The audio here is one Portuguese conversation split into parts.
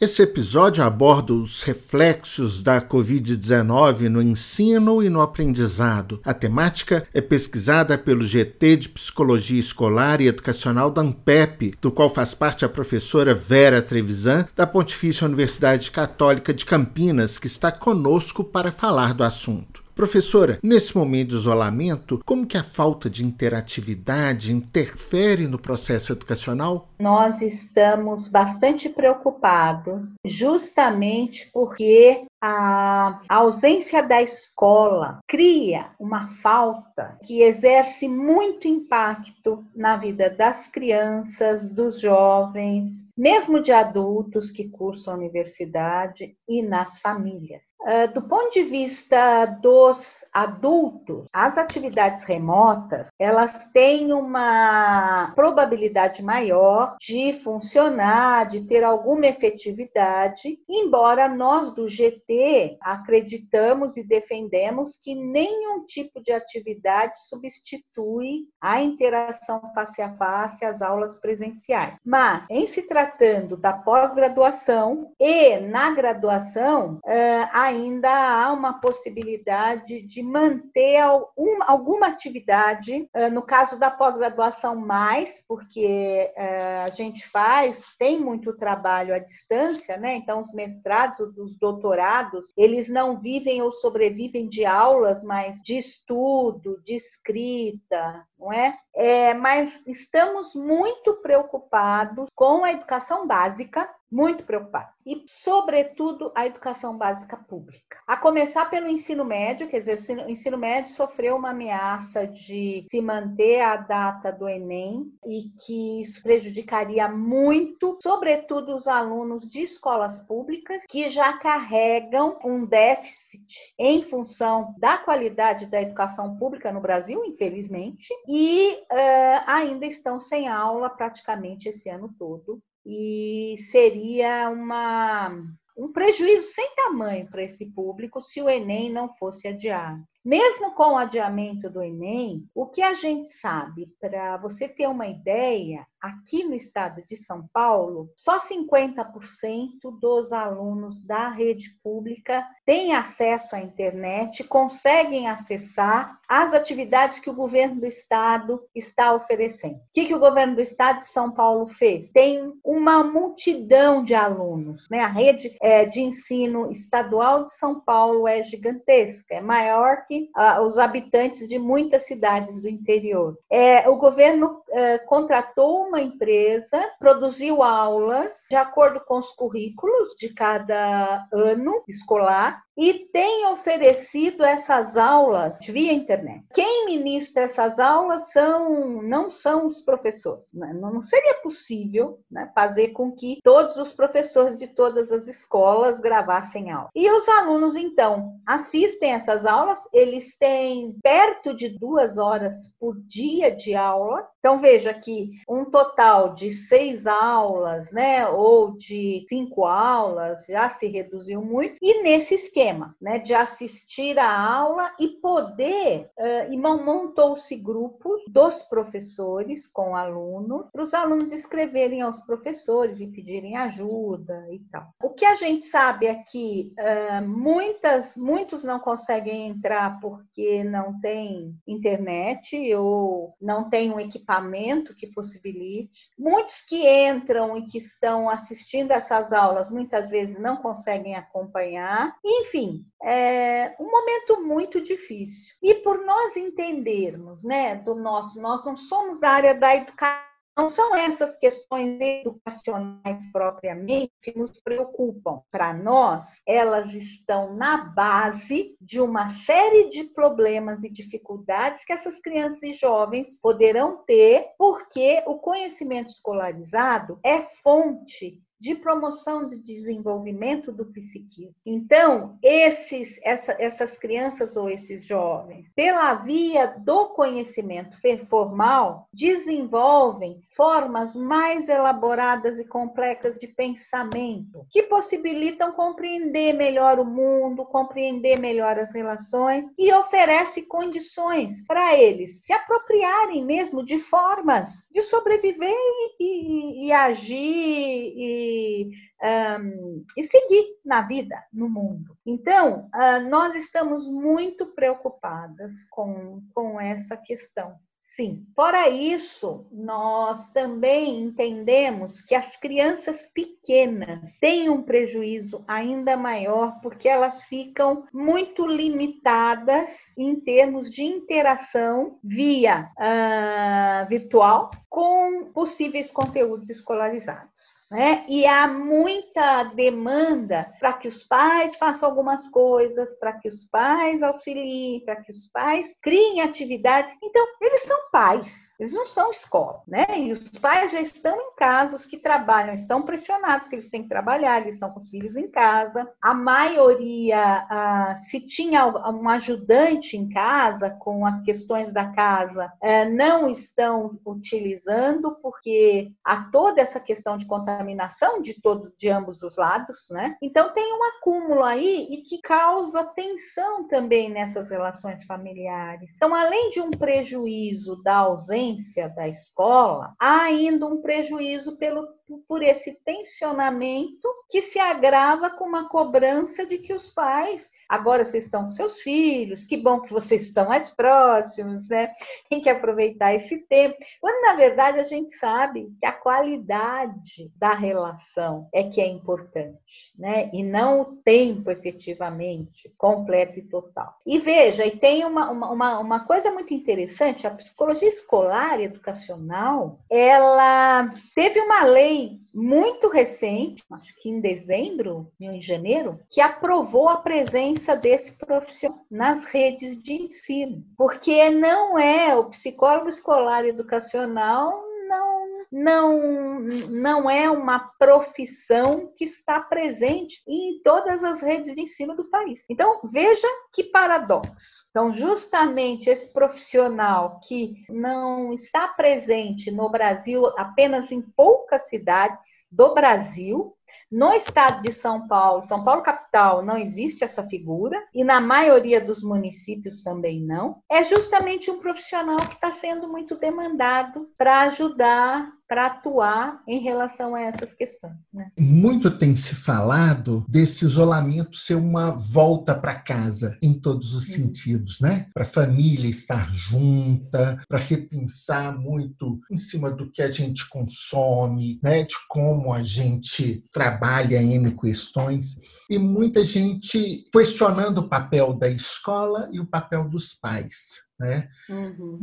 Esse episódio aborda os reflexos da Covid-19 no ensino e no aprendizado. A temática é pesquisada pelo GT de Psicologia Escolar e Educacional da ANPEP, do qual faz parte a professora Vera Trevisan, da Pontifícia Universidade Católica de Campinas, que está conosco para falar do assunto. Professora, nesse momento de isolamento, como que a falta de interatividade interfere no processo educacional? Nós estamos bastante preocupados, justamente porque a ausência da escola cria uma falta que exerce muito impacto na vida das crianças, dos jovens, mesmo de adultos que cursam a universidade e nas famílias. Ah, do ponto de vista dos adultos, as atividades remotas, elas têm uma probabilidade maior de funcionar, de ter alguma efetividade, embora nós do GT acreditamos e defendemos que nenhum tipo de atividade substitui a interação face a face, as aulas presenciais. Mas, em se tratando da pós-graduação e na graduação, a ainda há uma possibilidade de manter alguma atividade, eh, no caso da pós-graduação, mais, porque eh, a gente faz, tem muito trabalho à distância, né? Então, os mestrados, os doutorados, eles não vivem ou sobrevivem de aulas, mas de estudo, de escrita, não é? é mas estamos muito preocupados com a educação básica, muito preocupados. E, sobretudo, a educação básica pública. A começar pelo ensino médio, quer dizer, o ensino médio sofreu uma ameaça de se manter a data do Enem e que isso prejudicaria muito, sobretudo, os alunos de escolas públicas que já carregam um déficit em função da qualidade da educação pública no Brasil, infelizmente, e uh, ainda estão sem aula praticamente esse ano todo. E seria uma, um prejuízo sem tamanho para esse público se o Enem não fosse adiado. Mesmo com o adiamento do Enem, o que a gente sabe, para você ter uma ideia, aqui no estado de São Paulo, só 50% dos alunos da rede pública têm acesso à internet, conseguem acessar as atividades que o governo do estado está oferecendo. O que, que o governo do estado de São Paulo fez? Tem uma multidão de alunos, né? A rede é, de ensino estadual de São Paulo é gigantesca, é maior que uh, os habitantes de muitas cidades do interior. É, o governo uh, contratou uma empresa, produziu aulas de acordo com os currículos de cada ano escolar e tem oferecido essas aulas via internet. Quem ministra essas aulas são não são os professores. Né? Não seria possível né, fazer com que todos os professores de todas as escolas gravassem aula. E os alunos, então, assistem essas aulas, eles têm perto de duas horas por dia de aula. Então, veja que um total de seis aulas, né, ou de cinco aulas, já se reduziu muito. E nesse esquema, esquema, né, de assistir a aula e poder, uh, e montou-se grupos dos professores com alunos, para os alunos escreverem aos professores e pedirem ajuda e tal. O que a gente sabe é que uh, muitas, muitos não conseguem entrar porque não tem internet ou não tem um equipamento que possibilite. Muitos que entram e que estão assistindo essas aulas muitas vezes não conseguem acompanhar. Enfim, é um momento muito difícil. E por nós entendermos, né, do nosso, nós não somos da área da educação, não são essas questões educacionais propriamente que nos preocupam. Para nós, elas estão na base de uma série de problemas e dificuldades que essas crianças e jovens poderão ter, porque o conhecimento escolarizado é fonte de promoção de desenvolvimento do psiquismo. Então, esses, essa, essas crianças ou esses jovens, pela via do conhecimento formal, desenvolvem formas mais elaboradas e complexas de pensamento, que possibilitam compreender melhor o mundo, compreender melhor as relações e oferece condições para eles se apropriarem mesmo de formas de sobreviver e, e, e agir e, um, e seguir na vida, no mundo. Então, uh, nós estamos muito preocupadas com, com essa questão. Sim. Fora isso, nós também entendemos que as crianças pequenas têm um prejuízo ainda maior porque elas ficam muito limitadas em termos de interação via uh, virtual com possíveis conteúdos escolarizados. Né? E há muita demanda para que os pais façam algumas coisas, para que os pais auxiliem, para que os pais criem atividades. Então, eles são pais, eles não são escola, né? E os pais já estão em casa, os que trabalham estão pressionados, porque eles têm que trabalhar, eles estão com os filhos em casa. A maioria, se tinha um ajudante em casa com as questões da casa, eh, não estão utilizando, porque há toda essa questão de contaminação contaminação de todos, de ambos os lados, né? Então tem um acúmulo aí e que causa tensão também nessas relações familiares. Então, além de um prejuízo da ausência da escola, há ainda um prejuízo pelo por esse tensionamento que se agrava com uma cobrança de que os pais, agora vocês estão com seus filhos, que bom que vocês estão mais próximos, né? Tem que aproveitar esse tempo. Quando na verdade a gente sabe que a qualidade da relação é que é importante, né? E não o tempo efetivamente completo e total. E veja, e tem uma, uma, uma coisa muito interessante, a psicologia escolar e educacional, ela teve uma lei muito recente, acho que em dezembro, em janeiro, que aprovou a presença desse profissional nas redes de ensino, porque não é o psicólogo escolar educacional não, não é uma profissão que está presente em todas as redes de ensino do país. Então, veja que paradoxo. Então, justamente esse profissional que não está presente no Brasil apenas em poucas cidades do Brasil, no estado de São Paulo, São Paulo capital, não existe essa figura, e na maioria dos municípios também não. É justamente um profissional que está sendo muito demandado para ajudar para atuar em relação a essas questões. Né? Muito tem se falado desse isolamento ser uma volta para casa em todos os Sim. sentidos, né? Para a família estar junta, para repensar muito em cima do que a gente consome, né? De como a gente trabalha em questões e muita gente questionando o papel da escola e o papel dos pais. Né? Uhum.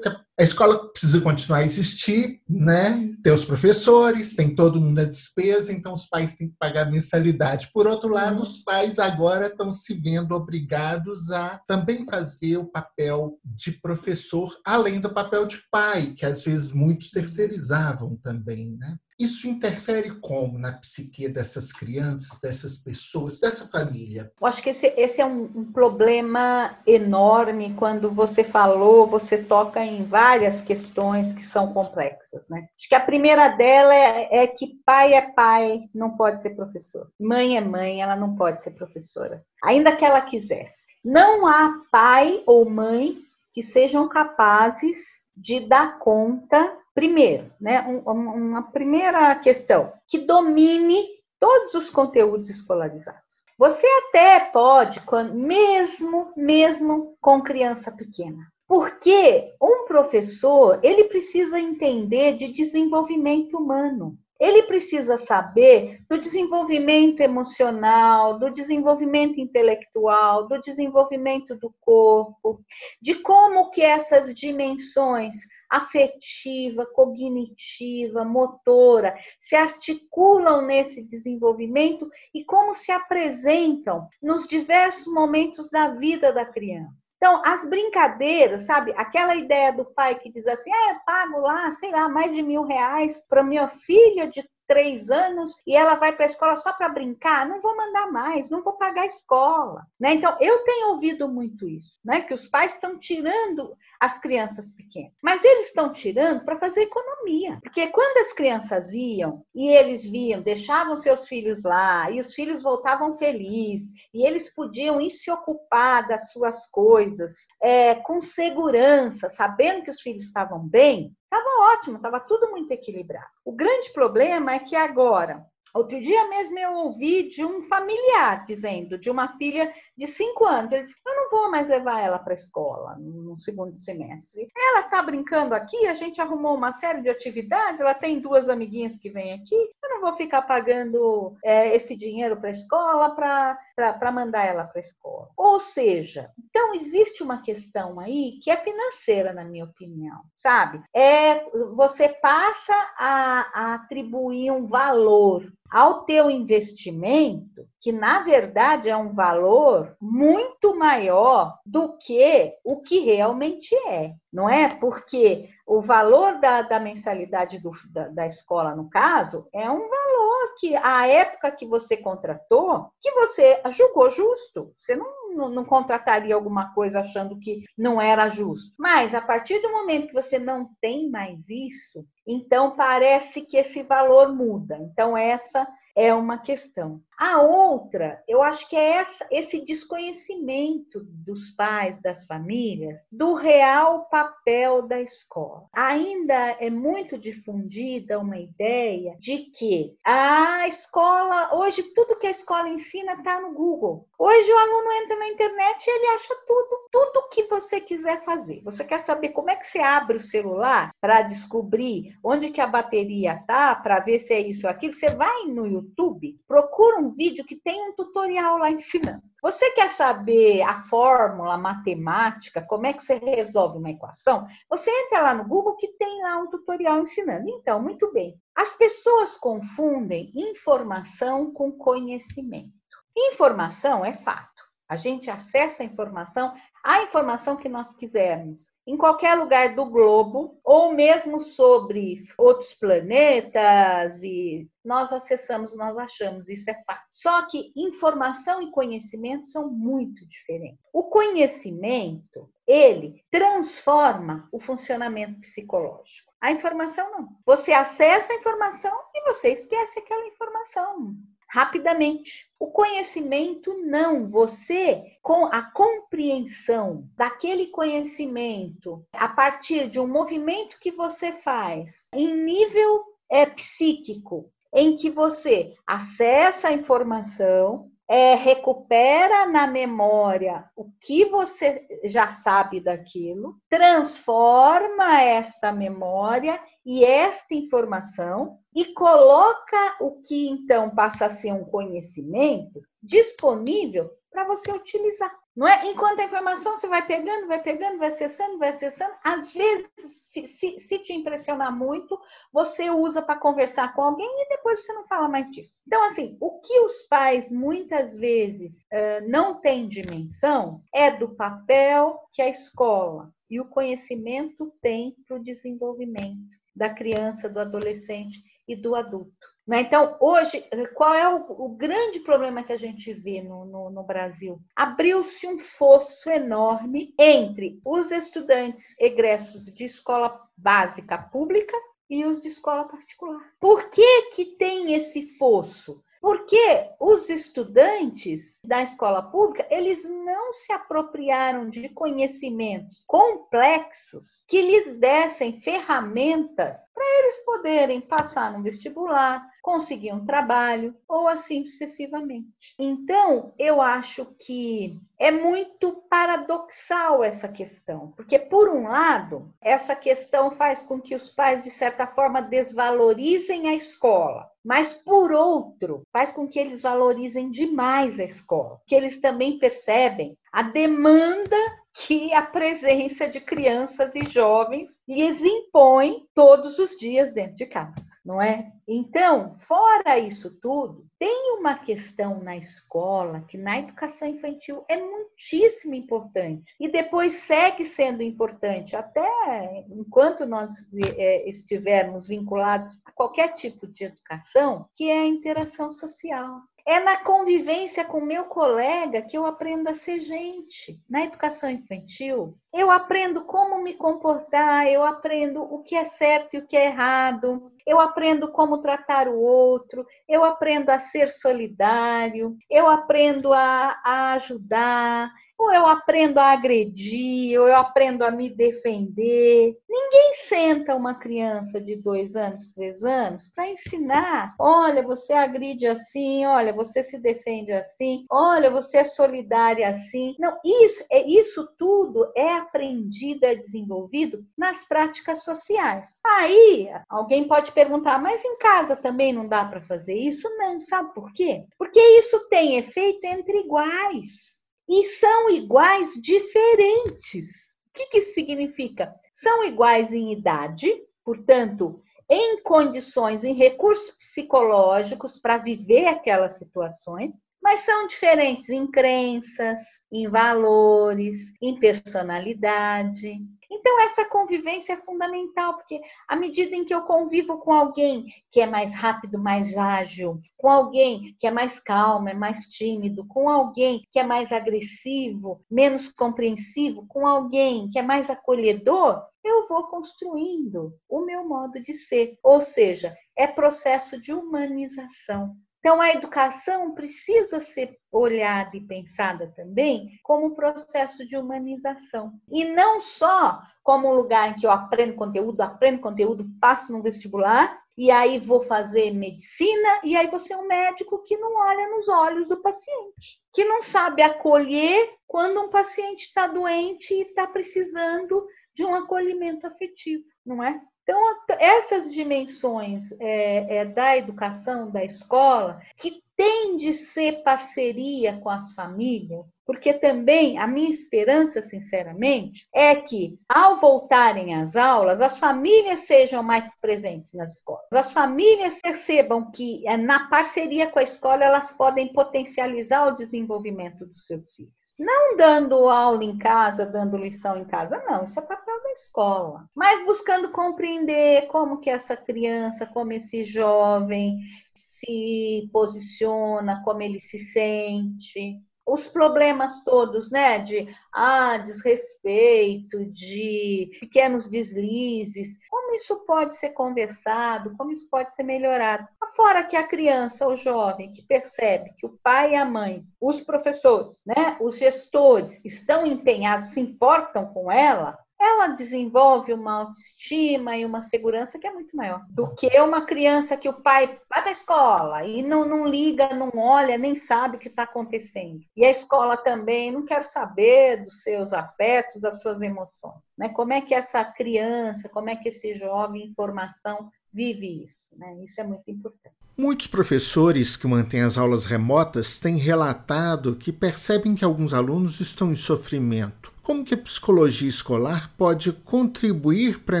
A escola precisa continuar a existir, né? Tem os professores, tem todo mundo a despesa, então os pais têm que pagar mensalidade. Por outro lado, uhum. os pais agora estão se vendo obrigados a também fazer o papel de professor, além do papel de pai, que às vezes muitos terceirizavam também, né? Isso interfere como na psique dessas crianças, dessas pessoas, dessa família? Eu acho que esse, esse é um, um, problema enorme. Quando você falou, você toca em várias questões que são complexas. Né? Acho que a primeira dela é, é que pai é pai, não pode ser professor. Mãe é mãe, ela não pode ser professora. Ainda que ela quisesse. Não há pai ou mãe que sejam capazes de dar conta Primeiro, né, um, uma primeira questão, que domine todos os conteúdos escolarizados. Você até pode, mesmo, mesmo com criança pequena, porque um professor, ele precisa entender de desenvolvimento humano. Ele precisa saber do desenvolvimento emocional, do desenvolvimento intelectual, do desenvolvimento do corpo, de como que essas dimensões afetiva, cognitiva, motora, se articulam nesse desenvolvimento e como se apresentam nos diversos momentos da vida da criança. Então, as brincadeiras, sabe? Aquela ideia do pai que diz assim: eu pago lá, sei lá, mais de mil reais para minha filha de três anos e ela vai para a escola só para brincar, não vou mandar mais, não vou pagar a escola. Né? Então, eu tenho ouvido muito isso, né? que os pais estão tirando as crianças pequenas. Mas eles estão tirando para fazer economia. Porque quando as crianças iam e eles viam, deixavam seus filhos lá, e os filhos voltavam felizes, e eles podiam ir se ocupar das suas coisas é, com segurança, sabendo que os filhos estavam bem, estava ótimo, estava tudo muito equilibrado. O grande problema é que agora Outro dia mesmo eu ouvi de um familiar dizendo, de uma filha de cinco anos, ele disse, eu não vou mais levar ela para a escola no segundo semestre. Ela está brincando aqui, a gente arrumou uma série de atividades, ela tem duas amiguinhas que vêm aqui, eu não vou ficar pagando é, esse dinheiro para a escola para mandar ela para a escola. Ou seja, então existe uma questão aí que é financeira, na minha opinião, sabe? É, você passa a, a atribuir um valor ao teu investimento, que na verdade é um valor muito maior do que o que realmente é, não é? Porque o valor da, da mensalidade do, da, da escola, no caso, é um valor que a época que você contratou, que você julgou justo. Você não não, não, contrataria alguma coisa achando que não era justo. Mas a partir do momento que você não tem mais isso, então parece que esse valor muda. Então, essa é uma questão. A outra, eu acho que é essa, esse desconhecimento dos pais, das famílias, do real papel da escola. Ainda é muito difundida uma ideia de que a escola, hoje, tudo que a escola ensina está no Google. Hoje o aluno entra na internet e ele acha tudo, tudo que você quiser fazer. Você quer saber como é que você abre o celular para descobrir onde que a bateria tá, para ver se é isso ou aquilo? Você vai no YouTube, procura um vídeo que tem um tutorial lá ensinando. Você quer saber a fórmula matemática, como é que você resolve uma equação? Você entra lá no Google que tem lá um tutorial ensinando. Então, muito bem. As pessoas confundem informação com conhecimento. Informação é fato. A gente acessa a informação, a informação que nós quisermos em qualquer lugar do globo, ou mesmo sobre outros planetas, e nós acessamos, nós achamos, isso é fato. Só que informação e conhecimento são muito diferentes. O conhecimento, ele transforma o funcionamento psicológico. A informação não. Você acessa a informação e você esquece aquela informação rapidamente. O conhecimento não, você com a compreensão daquele conhecimento a partir de um movimento que você faz em nível é, psíquico, em que você acessa a informação, é, recupera na memória o que você já sabe daquilo, transforma esta memória e esta informação e coloca o que então passa a ser um conhecimento disponível para você utilizar. Não é? Enquanto a informação você vai pegando, vai pegando, vai acessando, vai acessando, às vezes, se, se, se te impressionar muito, você usa para conversar com alguém e depois você não fala mais disso. Então, assim, o que os pais muitas vezes uh, não têm dimensão é do papel que a escola e o conhecimento têm para o desenvolvimento da criança, do adolescente e do adulto. Né? Então, hoje, qual é o, o, grande problema que a gente vê no, no, no Brasil? Abriu-se um fosso enorme entre os estudantes egressos de escola básica pública e os de escola particular. Por que, que tem esse fosso? Porque os estudantes da escola pública, eles não se apropriaram de conhecimentos complexos que lhes dessem ferramentas para eles poderem passar no vestibular, conseguir um trabalho ou assim sucessivamente. Então, eu acho que é muito paradoxal essa questão, porque por um lado, essa questão faz com que os pais de certa forma desvalorizem a escola, mas por outro, faz com que eles valorizem demais a escola, que eles também percebem a demanda que a presença de crianças e jovens lhes impõe todos os dias dentro de casa. Não é? Então, fora isso tudo, tem uma questão na escola que na educação infantil é muitíssimo importante e depois segue sendo importante até enquanto nós é, estivermos vinculados a qualquer tipo de educação, que é a interação social. É na convivência com meu colega que eu aprendo a ser gente. Na educação infantil, eu aprendo como me comportar, eu aprendo o que é certo e o que é errado, eu aprendo como tratar o outro, eu aprendo a ser solidário, eu aprendo a, a ajudar, ou eu aprendo a agredir, ou eu aprendo a me defender. Ninguém senta uma criança de dois anos, três anos, para ensinar: olha, você agride assim, olha, você se defende assim, olha, você é solidária assim. Não, isso, é, isso tudo é aprendido, é desenvolvido nas práticas sociais. Aí, alguém pode perguntar, mas em casa também não dá para fazer isso? Não, sabe por quê? Porque isso tem efeito entre iguais e são iguais diferentes. O que, que isso significa? São iguais em idade, portanto, em condições, em recursos psicológicos para viver aquelas situações, mas são diferentes em crenças, em valores, em personalidade. Então, essa convivência é fundamental, porque à medida em que eu convivo com alguém que é mais rápido, mais ágil, com alguém que é mais calmo, é mais tímido, com alguém que é mais agressivo, menos compreensivo, com alguém que é mais acolhedor, eu vou construindo o meu modo de ser. Ou seja, é processo de humanização. Então, a educação precisa ser olhada e pensada também como um processo de humanização. E não só como um lugar em que eu aprendo conteúdo, aprendo conteúdo, passo no vestibular, e aí vou fazer medicina, e aí vou ser um médico que não olha nos olhos do paciente, que não sabe acolher quando um paciente está doente e está precisando de um acolhimento afetivo, não é? Então, essas dimensões é, é, da educação, da escola, que tem de ser parceria com as famílias, porque também a minha esperança, sinceramente, é que ao voltarem às aulas, as famílias sejam mais presentes nas escolas. As famílias percebam que é, na parceria com a escola elas podem potencializar o desenvolvimento dos seus filhos. Não dando aula em casa, dando lição em casa, não, isso é papel da escola. Mas buscando compreender como que essa criança, como esse jovem se posiciona, como ele se sente, os problemas todos, né, de ah, desrespeito, de pequenos deslizes, como isso pode ser conversado, como isso pode ser melhorado. Fora que a criança ou jovem que percebe que o pai e a mãe, os professores, né, os gestores estão empenhados, se importam com ela, ela desenvolve uma autoestima e uma segurança que é muito maior do que uma criança que o pai vai para a escola e não, não liga, não olha, nem sabe o que está acontecendo. E a escola também não quer saber dos seus afetos, das suas emoções. Né? Como é que essa criança, como é que esse jovem em formação vive isso? Né? Isso é muito importante. Muitos professores que mantêm as aulas remotas têm relatado que percebem que alguns alunos estão em sofrimento como que a psicologia escolar pode contribuir para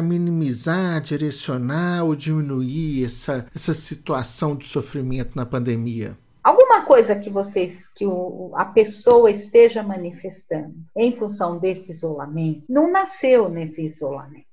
minimizar, direcionar ou diminuir essa, essa situação de sofrimento na pandemia? Alguma coisa que vocês, que o, a pessoa esteja manifestando em função desse isolamento, não nasceu nesse isolamento.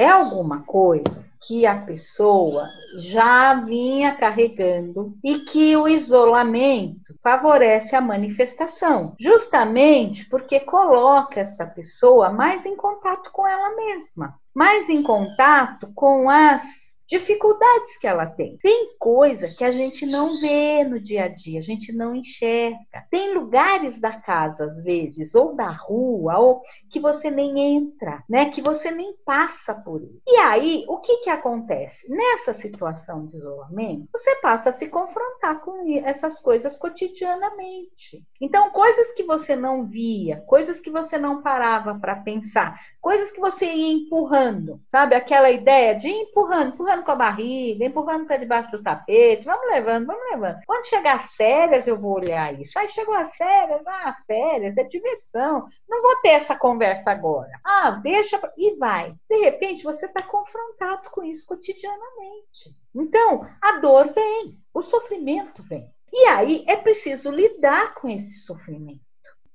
É alguma coisa que a pessoa já vinha carregando e que o isolamento favorece a manifestação, justamente porque coloca esta pessoa mais em contato com ela mesma, mais em contato com as dificuldades que ela tem. Tem coisa que a gente não vê no dia a dia, a gente não enxerga. Tem lugares da casa, às vezes, ou da rua, ou que você nem entra, né? Que você nem passa por ele. E aí, o que que acontece? Nessa situação de isolamento, você passa a se confrontar com essas coisas cotidianamente. Então, coisas que você não via, coisas que você não parava para pensar, coisas que você ia empurrando, sabe? Aquela ideia de empurrando empurrando com a barriga, empurrando para debaixo do tapete, vamos levando, vamos levando. Quando chegar as férias, eu vou olhar isso. Aí chegou as férias, ah, férias, é diversão. Não vou ter essa conversa agora. Ah, deixa. E vai. De repente, você está confrontado com isso cotidianamente. Então, a dor vem, o sofrimento vem. E aí é preciso lidar com esse sofrimento.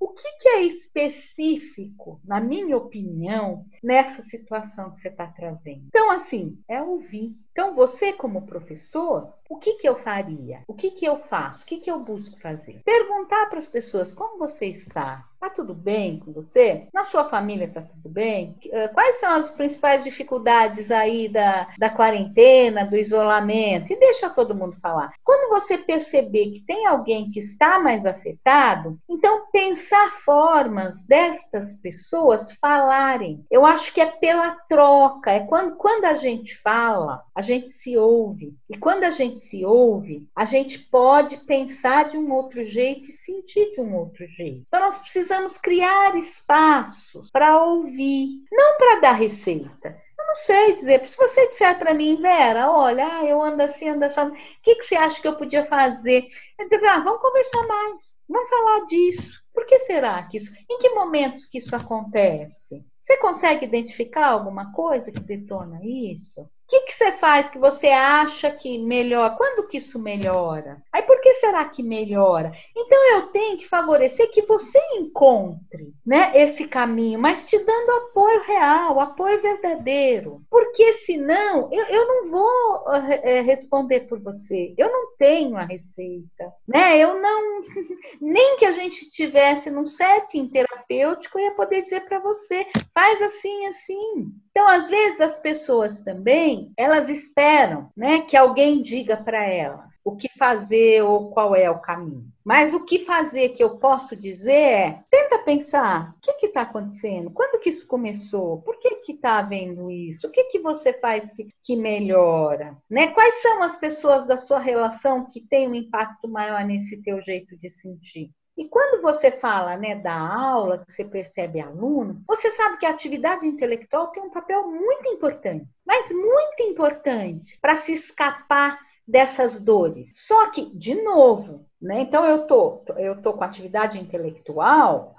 O que, que, é específico, na minha opinião, nessa situação que você está trazendo? Então, assim, é ouvir. Então, você, como professor, o que, que eu faria? O que, que eu faço? O que, que eu busco fazer? Perguntar para as pessoas como você está. Está tudo bem com você? Na sua família está tudo bem? Eh, quais são as principais dificuldades aí da, da quarentena, do isolamento? E deixa todo mundo falar. Quando você perceber que tem alguém que está mais afetado, então pensar formas destas pessoas falarem. Eu acho que é pela troca, é quando, quando a gente fala, a gente se ouve. E quando a gente se ouve, a gente pode pensar de um outro jeito e sentir de um outro jeito. Então, nós precisamos criar espaços para ouvir, não para dar receita. Eu não sei dizer, se você disser para mim, Vera, olha, ah, eu ando assim, ando assim, o que, que você acha que eu podia fazer? Eu digo, ah, vamos conversar mais, vamos falar disso. Por que será que isso? Em que momentos que isso acontece? Você consegue identificar alguma coisa que detona isso? O que, que você faz que você acha que melhora? Quando que isso melhora? Aí por que será que melhora? Então eu tenho que favorecer que você encontre né, esse caminho, mas te dando apoio real, apoio verdadeiro. Porque senão eu, eu não vou é, responder por você. Eu não tenho a receita. Né? Eu não. Nem que a gente tivesse num setting terapêutico, eu ia poder dizer para você, faz assim, assim. Então, às vezes, as pessoas também, elas esperam né, que alguém diga para elas o que fazer ou qual é o caminho. Mas o que fazer que eu posso dizer é, tenta pensar, o que está acontecendo? Quando que isso começou? Por que está havendo isso? O que, que você faz que, que melhora? Né? Quais são as pessoas da sua relação que têm um impacto maior nesse teu jeito de sentir? E quando você fala né, da aula, que você percebe aluno, você sabe que a atividade intelectual tem um papel muito importante, mas muito importante para se escapar dessas dores. Só que, de novo, né? Então eu tô, eu tô com atividade intelectual,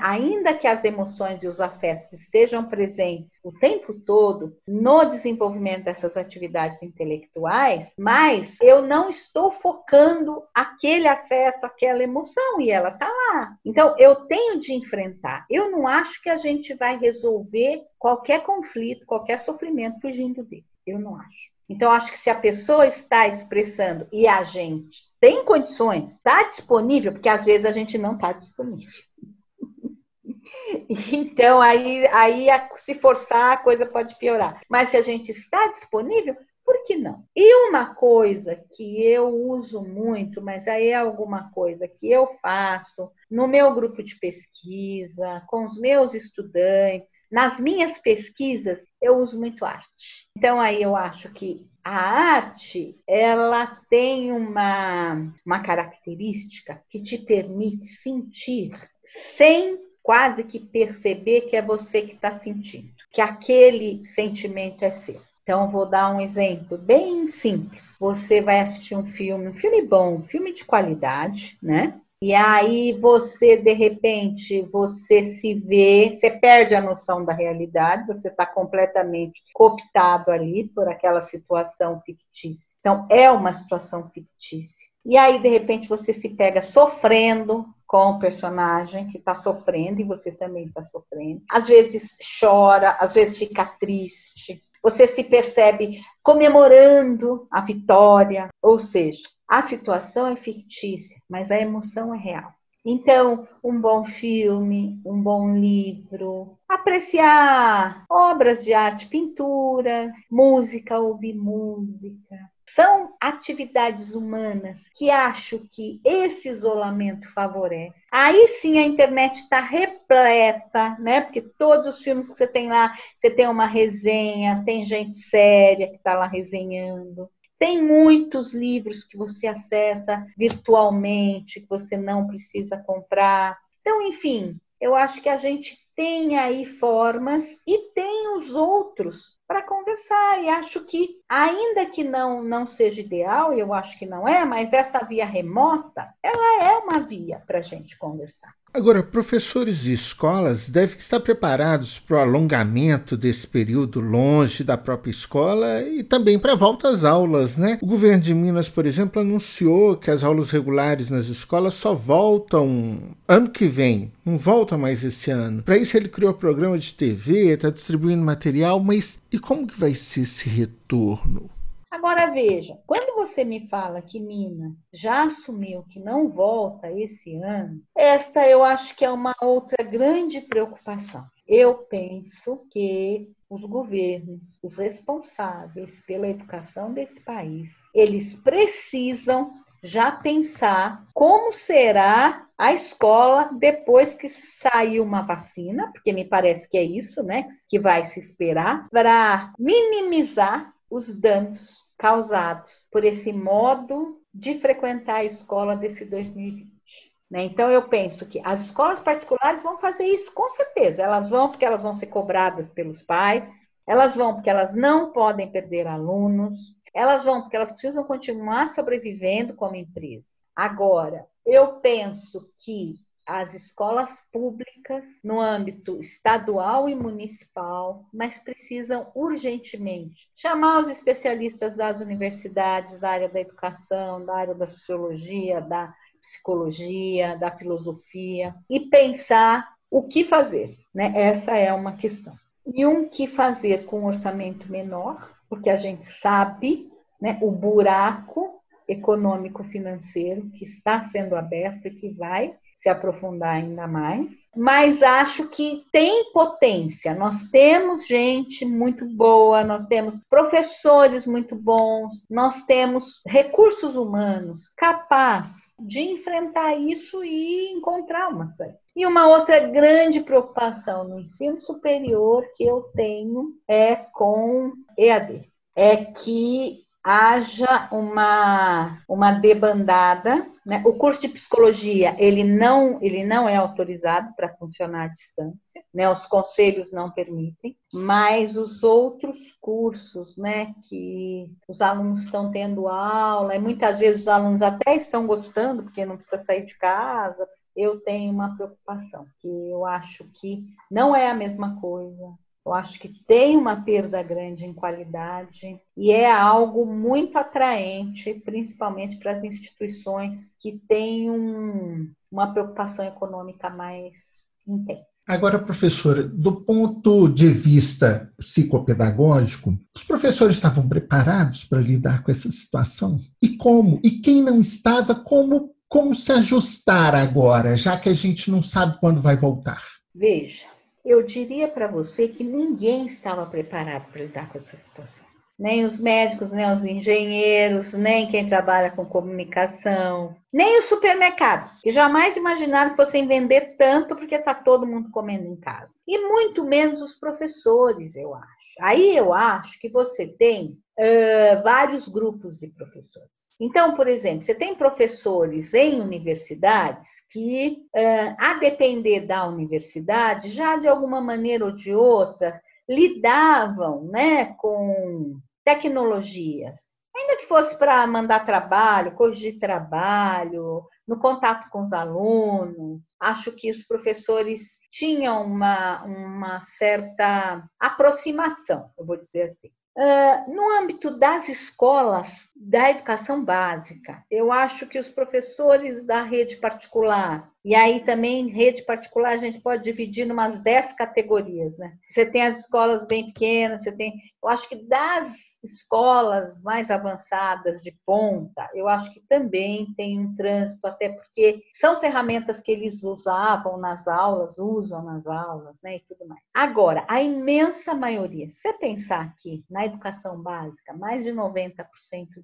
ainda que as emoções e os afetos estejam presentes o tempo todo no desenvolvimento dessas atividades intelectuais, mas eu não estou focando aquele afeto, aquela emoção e ela tá lá. Então eu tenho de enfrentar. Eu não acho que a gente vai resolver qualquer conflito, qualquer sofrimento fugindo dele. Eu não acho. Então, acho que se a pessoa está expressando e a gente tem condições, está disponível, porque às vezes a gente não está disponível. Então, aí, aí, se forçar, a coisa pode piorar. Mas se a gente está disponível, por que não? E uma coisa que eu uso muito, mas aí é alguma coisa que eu faço no meu grupo de pesquisa, com os meus estudantes, nas minhas pesquisas, eu uso muito arte. Então aí eu acho que a arte, ela tem uma, uma característica que te permite sentir sem quase que perceber que é você que está sentindo, que aquele sentimento é seu. Então, vou dar um exemplo bem simples. Você vai assistir um filme, um filme bom, um filme de qualidade, né? E aí você, de repente, você se vê, você perde a noção da realidade, você está completamente cooptado ali por aquela situação fictícia. Então, é uma situação fictícia. E aí, de repente, você se pega sofrendo com o personagem que está sofrendo e você também está sofrendo. Às vezes chora, às vezes fica triste, você se percebe comemorando a vitória, ou seja, a situação é fictícia, mas a emoção é real. Então, um bom filme, um bom livro, apreciar obras de arte, pinturas, música, ouvir música, são atividades humanas que acho que esse isolamento favorece. Aí sim a internet está repleta, né? Porque todos os filmes que você tem lá, você tem uma resenha, tem gente séria que está lá resenhando. Tem muitos livros que você acessa virtualmente, que você não precisa comprar. Então, enfim, eu acho que a gente tem aí formas e tem os outros para conversar. E acho que, ainda que não, não seja ideal, eu acho que não é, mas essa via remota, ela é uma via para a gente conversar. Agora, professores e escolas devem estar preparados para o alongamento desse período longe da própria escola e também para a volta às aulas, né? O governo de Minas, por exemplo, anunciou que as aulas regulares nas escolas só voltam ano que vem, não voltam mais esse ano. Para isso ele criou programa de TV, está distribuindo material, mas e como que vai ser esse retorno? Agora veja, quando você me fala que Minas já assumiu que não volta esse ano, esta eu acho que é uma outra grande preocupação. Eu penso que os governos, os responsáveis pela educação desse país, eles precisam já pensar como será a escola depois que sair uma vacina, porque me parece que é isso, né, que vai se esperar, para minimizar os danos causados por esse modo de frequentar a escola desse 2020. Né? Então, eu penso que as escolas particulares vão fazer isso com certeza. Elas vão porque elas vão ser cobradas pelos pais, elas vão porque elas não podem perder alunos, elas vão porque elas precisam continuar sobrevivendo como empresa. Agora, eu penso que as escolas públicas no âmbito estadual e municipal, mas precisam urgentemente chamar os especialistas das universidades, da área da educação, da área da sociologia, da psicologia, da filosofia e pensar o que fazer, né? Essa é uma questão. E um que fazer com um orçamento menor, porque a gente sabe, né, o buraco econômico financeiro que está sendo aberto e que vai se aprofundar ainda mais, mas acho que tem potência. Nós temos gente muito boa, nós temos professores muito bons, nós temos recursos humanos capazes de enfrentar isso e encontrar uma saída. E uma outra grande preocupação no ensino superior que eu tenho é com EAD. É que haja uma, uma debandada. Né? O curso de psicologia ele não, ele não é autorizado para funcionar à distância, né? os conselhos não permitem, mas os outros cursos né, que os alunos estão tendo aula, e muitas vezes os alunos até estão gostando, porque não precisa sair de casa, eu tenho uma preocupação, que eu acho que não é a mesma coisa, eu acho que tem uma perda grande em qualidade e é algo muito atraente, principalmente para as instituições que têm um, uma preocupação econômica mais intensa. Agora, professora, do ponto de vista psicopedagógico, os professores estavam preparados para lidar com essa situação? E como? E quem não estava, como, como se ajustar agora, já que a gente não sabe quando vai voltar? Veja, eu diria para você que ninguém estava preparado para lidar com essa situação. Nem os médicos, nem os engenheiros, nem quem trabalha com comunicação, nem os supermercados, que jamais imaginaram que fossem vender tanto porque está todo mundo comendo em casa. E muito menos os professores, eu acho. Aí eu acho que você tem uh, vários grupos de professores. Então, por exemplo, você tem professores em universidades que, a depender da universidade, já de alguma maneira ou de outra, lidavam né, com tecnologias. Ainda que fosse para mandar trabalho, corrigir trabalho, no contato com os alunos. Acho que os professores tinham uma, uma certa aproximação, eu vou dizer assim. Uh, no âmbito das escolas da educação básica, eu acho que os professores da rede particular, e aí também rede particular a gente pode dividir em umas 10 categorias, né? Você tem as escolas bem pequenas, você tem. Eu acho que das escolas mais avançadas de ponta, eu acho que também tem um trânsito, até porque são ferramentas que eles usavam nas aulas, usam nas aulas, né? E tudo mais. Agora, a imensa maioria, se você pensar aqui na educação básica, mais de 90%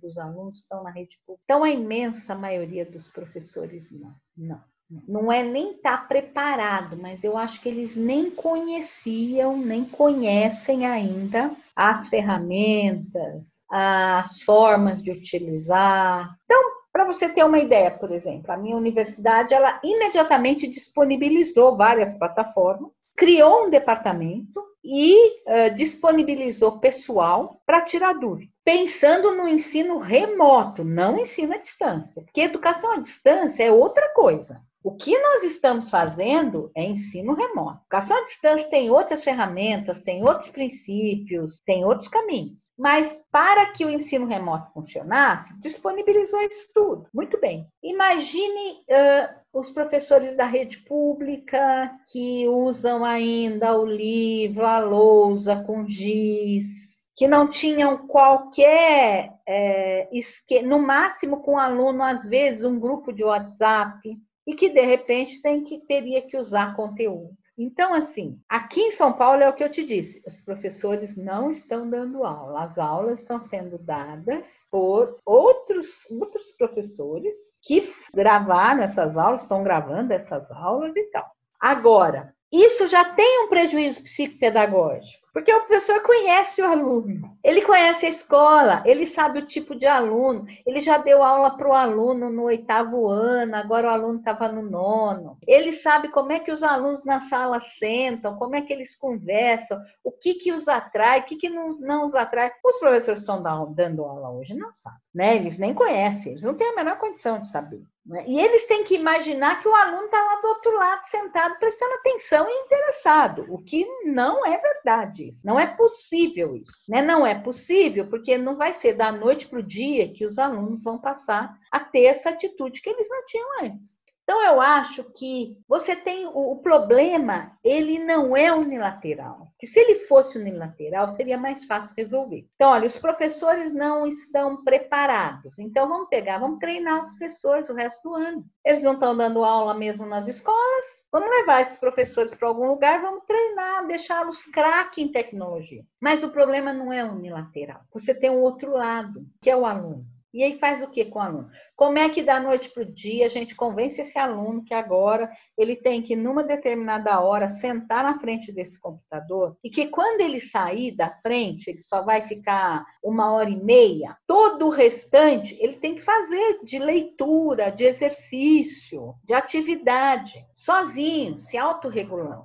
dos alunos estão na rede pública. Então, a imensa maioria dos professores não. Não não é nem estar tá preparado, mas eu acho que eles nem conheciam, nem conhecem ainda as ferramentas, as formas de utilizar. Então, para você ter uma ideia, por exemplo, a minha universidade ela imediatamente disponibilizou várias plataformas, criou um departamento e uh, disponibilizou pessoal para tirar dúvida, pensando no ensino remoto, não ensino à distância, porque educação à distância é outra coisa. O que nós estamos fazendo é ensino remoto. Educação à distância tem outras ferramentas, tem outros princípios, tem outros caminhos. Mas para que o ensino remoto funcionasse, disponibilizou isso tudo. Muito bem. Imagine uh, os professores da rede pública que usam ainda o livro, a lousa com giz, que não tinham qualquer, é, esque... no máximo com o aluno, às vezes, um grupo de WhatsApp, e que de repente tem que teria que usar conteúdo. Então, assim, aqui em São Paulo é o que eu te disse: os professores não estão dando aula, as aulas estão sendo dadas por outros, outros professores que gravaram essas aulas, estão gravando essas aulas e tal. Agora, isso já tem um prejuízo psicopedagógico, porque o professor conhece o aluno, ele conhece a escola, ele sabe o tipo de aluno, ele já deu aula para o aluno no oitavo ano, agora o aluno estava no nono, ele sabe como é que os alunos na sala sentam, como é que eles conversam, o que, que os atrai, o que, que não, não os atrai. Os professores estão dando aula hoje não sabem, né? Eles nem conhecem, eles não têm a menor condição de saber. Né? E eles têm que imaginar que o aluno está lá do outro lado, sentado, prestando atenção e interessado, o que não é verdade. Não é possível isso. Né? Não é possível porque não vai ser da noite para o dia que os alunos vão passar a ter essa atitude que eles não tinham antes. Então, eu acho que você tem o, problema, ele não é unilateral. Que se ele fosse unilateral, seria mais fácil resolver. Então, olha, os professores não estão preparados. Então, vamos pegar, vamos treinar os professores o resto do ano. Eles não estão dando aula mesmo nas escolas. Vamos levar esses professores para algum lugar, vamos treinar, deixá-los craque em tecnologia. Mas o problema não é unilateral. Você tem um outro lado, que é o aluno. E aí faz o que com o aluno? Como é que da noite para o dia a gente convence esse aluno que agora ele tem que, numa determinada hora, sentar na frente desse computador e que quando ele sair da frente, ele só vai ficar uma hora e meia, todo o restante ele tem que fazer de leitura, de exercício, de atividade, sozinho, se autorregulando.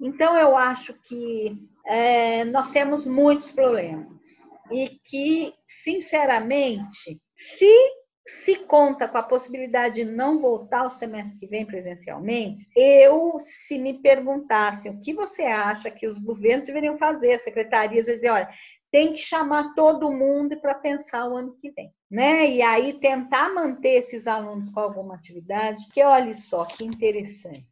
Então, eu acho que é, nós temos muitos problemas e que, sinceramente, se se conta com a possibilidade de não voltar o semestre que vem presencialmente, eu, se me perguntassem o que você acha que os governos deveriam fazer, as secretarias, dizer, olha, tem que chamar todo mundo para pensar o ano que vem, né? E aí tentar manter esses alunos com alguma atividade, que olhe só que interessante.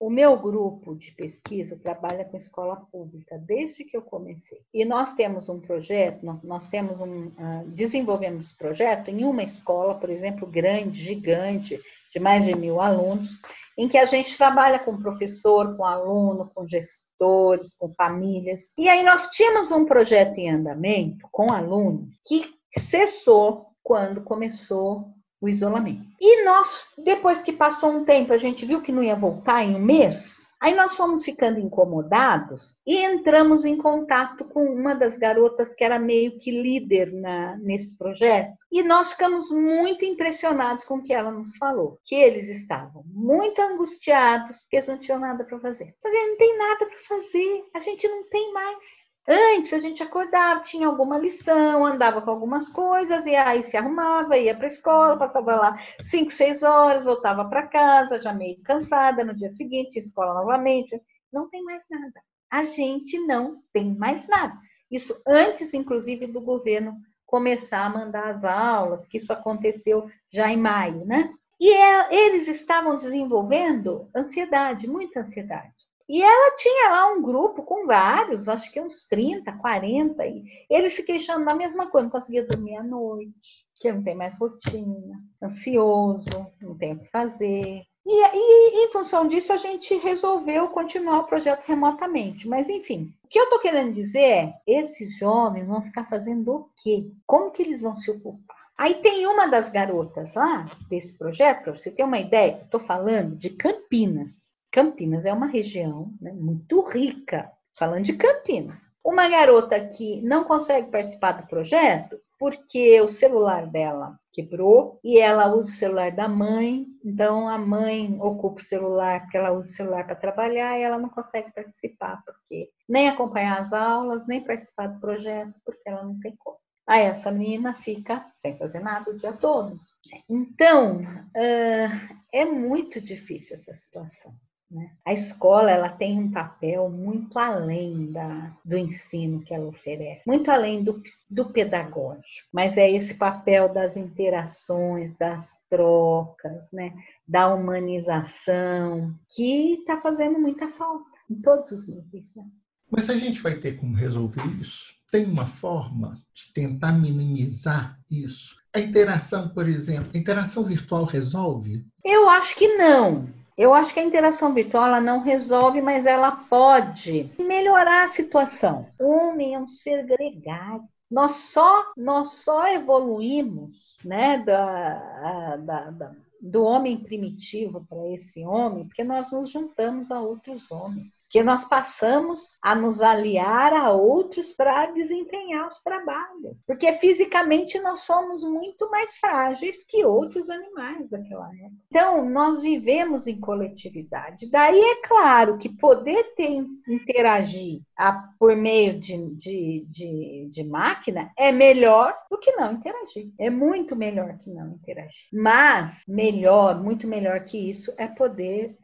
O meu grupo de pesquisa trabalha com escola pública desde que eu comecei. E nós temos um projeto, nós temos um, uh, desenvolvemos esse projeto em uma escola, por exemplo, grande, gigante, de mais de mil alunos, em que a gente trabalha com professor, com aluno, com gestores, com famílias. E aí nós tínhamos um projeto em andamento com alunos que cessou quando começou o isolamento. E nós, depois que passou um tempo, a gente viu que não ia voltar em um mês, Aí nós fomos ficando incomodados e entramos em contato com uma das garotas que era meio que líder na, nesse projeto. E nós ficamos muito impressionados com o que ela nos falou, que eles estavam muito angustiados, porque eles não tinham nada para fazer. Mas não tem nada para fazer, a gente não tem mais. Antes a gente acordava, tinha alguma lição, andava com algumas coisas, e aí se arrumava, ia para a escola, passava lá cinco, seis horas, voltava para casa, já meio cansada, no dia seguinte, escola novamente. Não tem mais nada. A gente não tem mais nada. Isso antes, inclusive, do governo começar a mandar as aulas, que isso aconteceu já em maio, né? E é, eles estavam desenvolvendo ansiedade, muita ansiedade. E ela tinha lá um grupo com vários, acho que uns 30, 40, e eles se queixando da mesma coisa, não conseguia dormir à noite, que não tem mais rotina, ansioso, não tem o que fazer. E, e em função disso, a gente resolveu continuar o projeto remotamente. Mas, enfim, o que eu estou querendo dizer é: esses jovens vão ficar fazendo o quê? Como que eles vão se ocupar? Aí tem uma das garotas lá desse projeto, para você ter uma ideia, estou falando de Campinas. Campinas é uma região né, muito rica, falando de Campinas. Uma garota que não consegue participar do projeto porque o celular dela quebrou e ela usa o celular da mãe, então a mãe ocupa o celular porque ela usa o celular para trabalhar e ela não consegue participar porque nem acompanhar as aulas, nem participar do projeto porque ela não tem como. Aí essa menina fica sem fazer nada o dia todo. Então, é muito difícil essa situação. Né? A escola ela tem um papel muito além da, do ensino que ela oferece, muito além do, do pedagógico, mas é esse papel das interações, das trocas, né? da humanização, que está fazendo muita falta em todos os níveis. Né? Mas a gente vai ter como resolver isso? Tem uma forma de tentar minimizar isso? A interação, por exemplo, a interação virtual resolve? Eu acho que não. Eu acho que a interação virtual ela não resolve, mas ela pode melhorar a situação. O homem é um ser gregário. Nós só, nós só evoluímos né, da, da, da do homem primitivo para esse homem, porque nós nos juntamos a outros homens, que nós passamos a nos aliar a outros para desempenhar os trabalhos, porque fisicamente nós somos muito mais frágeis que outros animais daquela época. Então, nós vivemos em coletividade. Daí é claro que poder ter, interagir a, por meio de, de, de, de máquina é melhor do que não interagir. É muito melhor que não interagir. Mas, melhor, muito melhor que isso, é poder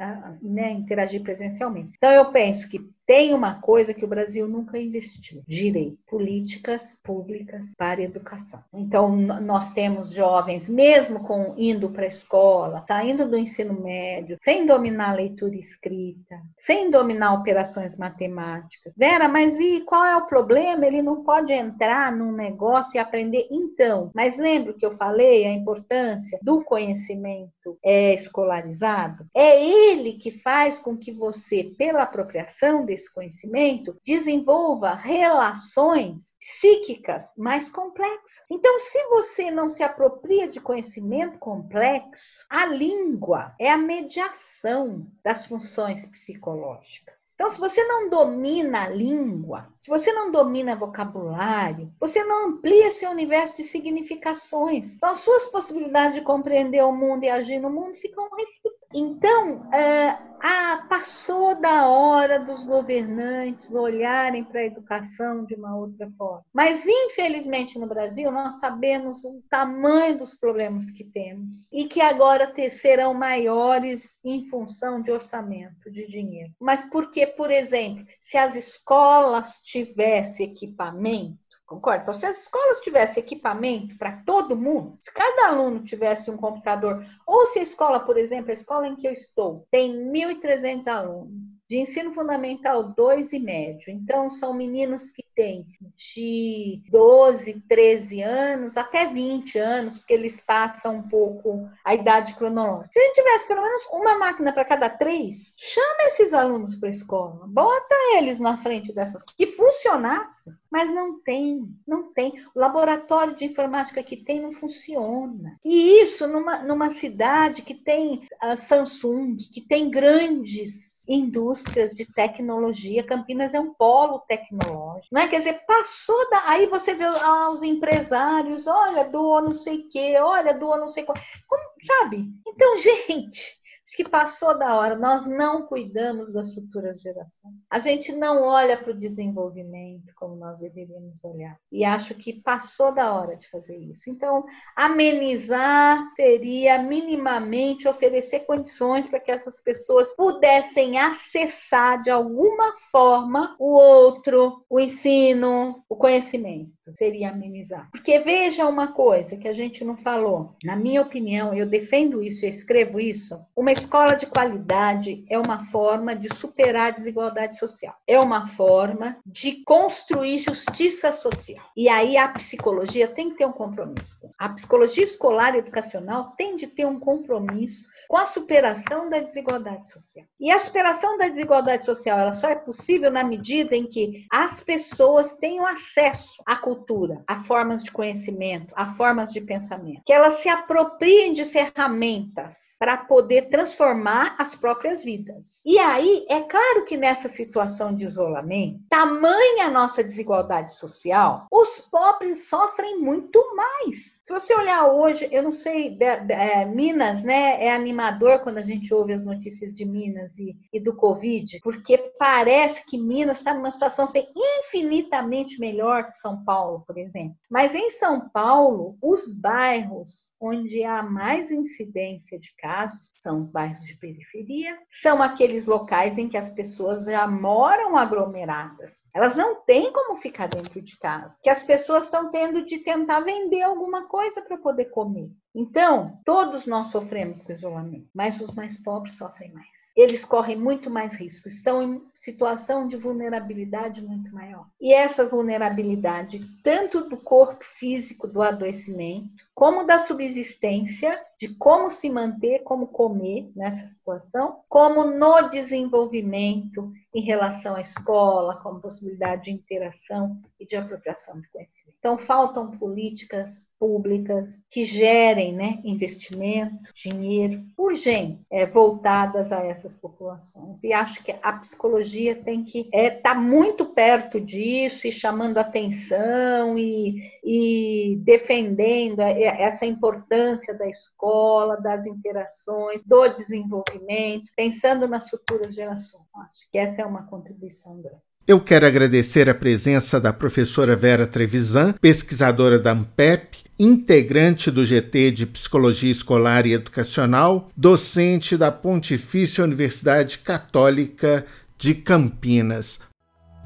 né, interagir presencialmente. Então, eu penso que tem uma coisa que o Brasil nunca investiu: direito, políticas públicas para educação. Então, nós temos jovens, mesmo com indo para a escola, saindo do ensino médio, sem dominar leitura e escrita, sem dominar operações matemáticas. Vera, mas e qual é o problema? Ele não pode entrar num negócio e aprender. Então, mas lembra que eu falei a importância do conhecimento é, escolarizado? É ele que faz com que você, pela apropriação desse esse conhecimento, desenvolva relações psíquicas mais complexas. Então, se você não se apropria de conhecimento complexo, a língua é a mediação das funções psicológicas. Então, se você não domina a língua, se você não domina vocabulário, você não amplia seu universo de significações. Então, as suas possibilidades de compreender o mundo e agir no mundo ficam restritas. Então, é, ah, passou da hora dos governantes olharem para a educação de uma outra forma. Mas, infelizmente, no Brasil, nós sabemos o tamanho dos problemas que temos e que agora serão maiores em função de orçamento, de dinheiro. Mas por exemplo, se as escolas tivessem equipamento, Concordo? Então, se as escolas tivessem equipamento para todo mundo, se cada aluno tivesse um computador, ou se a escola, por exemplo, a escola em que eu estou, tem 1.300 alunos, de ensino fundamental 2 e médio. Então, são meninos que têm de 12, 13 anos até 20 anos, porque eles passam um pouco a idade cronológica. Se a gente tivesse pelo menos uma máquina para cada três, chama esses alunos para a escola, bota eles na frente dessas que funcionasse, mas não tem, não tem. O laboratório de informática que tem não funciona. E isso numa, numa cidade que tem a Samsung, que tem grandes indústrias de tecnologia. Campinas é um polo tecnológico, né? Quer dizer, passou da. Aí você vê ah, os empresários, olha, doa não sei o quê, olha, doa não sei qual. Como, sabe? Então, gente, Acho que passou da hora. Nós não cuidamos das futuras gerações. A gente não olha para o desenvolvimento como nós deveríamos olhar. E acho que passou da hora de fazer isso. Então, amenizar seria minimamente oferecer condições para que essas pessoas pudessem acessar de alguma forma o outro, o ensino, o conhecimento. Seria amenizar. Porque veja uma coisa que a gente não falou. Na minha opinião, eu defendo isso, eu escrevo isso. Uma escola de qualidade é uma forma de superar a desigualdade social. É uma forma de construir justiça social. E aí a psicologia tem que ter um compromisso. A psicologia escolar e educacional tem de ter um compromisso com a superação da desigualdade social. E a superação da desigualdade social ela só é possível na medida em que as pessoas tenham acesso à cultura, a formas de conhecimento, a formas de pensamento, que elas se apropriem de ferramentas para poder transformar as próprias vidas. E aí, é claro que nessa situação de isolamento, tamanha a nossa desigualdade social, os pobres sofrem muito mais. Se você olhar hoje, eu não sei, é, Minas, né, é animador quando a gente ouve as notícias de Minas e, e do Covid, porque parece que Minas está numa situação assim, infinitamente melhor que São Paulo, por exemplo. Mas em São Paulo, os bairros onde há mais incidência de casos são os bairros de periferia, são aqueles locais em que as pessoas já moram aglomeradas. Elas não têm como ficar dentro de casa, que as pessoas estão tendo de tentar vender alguma coisa para poder comer. Então, todos nós sofremos com isolamento, mas os mais pobres sofrem mais. Eles correm muito mais risco, estão em situação de vulnerabilidade muito maior. E essa vulnerabilidade, tanto do corpo físico do adoecimento, como da subsistência, de como se manter, como comer nessa situação, como no desenvolvimento em relação à escola, como possibilidade de interação e de apropriação de conhecimento. Então, faltam políticas públicas que gerem né, investimento, dinheiro urgente é, voltadas a essas populações. E acho que a psicologia tem que estar é, tá muito perto disso e chamando atenção e, e defendendo essa importância da escola, das interações, do desenvolvimento, pensando nas futuras gerações. Acho que essa é uma contribuição grande. Eu quero agradecer a presença da professora Vera Trevisan, pesquisadora da AMPEP, integrante do GT de Psicologia Escolar e Educacional, docente da Pontifícia Universidade Católica de Campinas.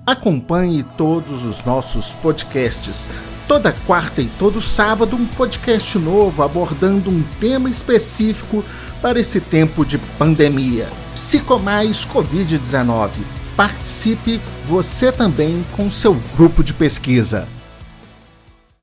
Acompanhe todos os nossos podcasts. Toda quarta e todo sábado, um podcast novo abordando um tema específico para esse tempo de pandemia. Psicomais Covid-19 participe você também com seu grupo de pesquisa.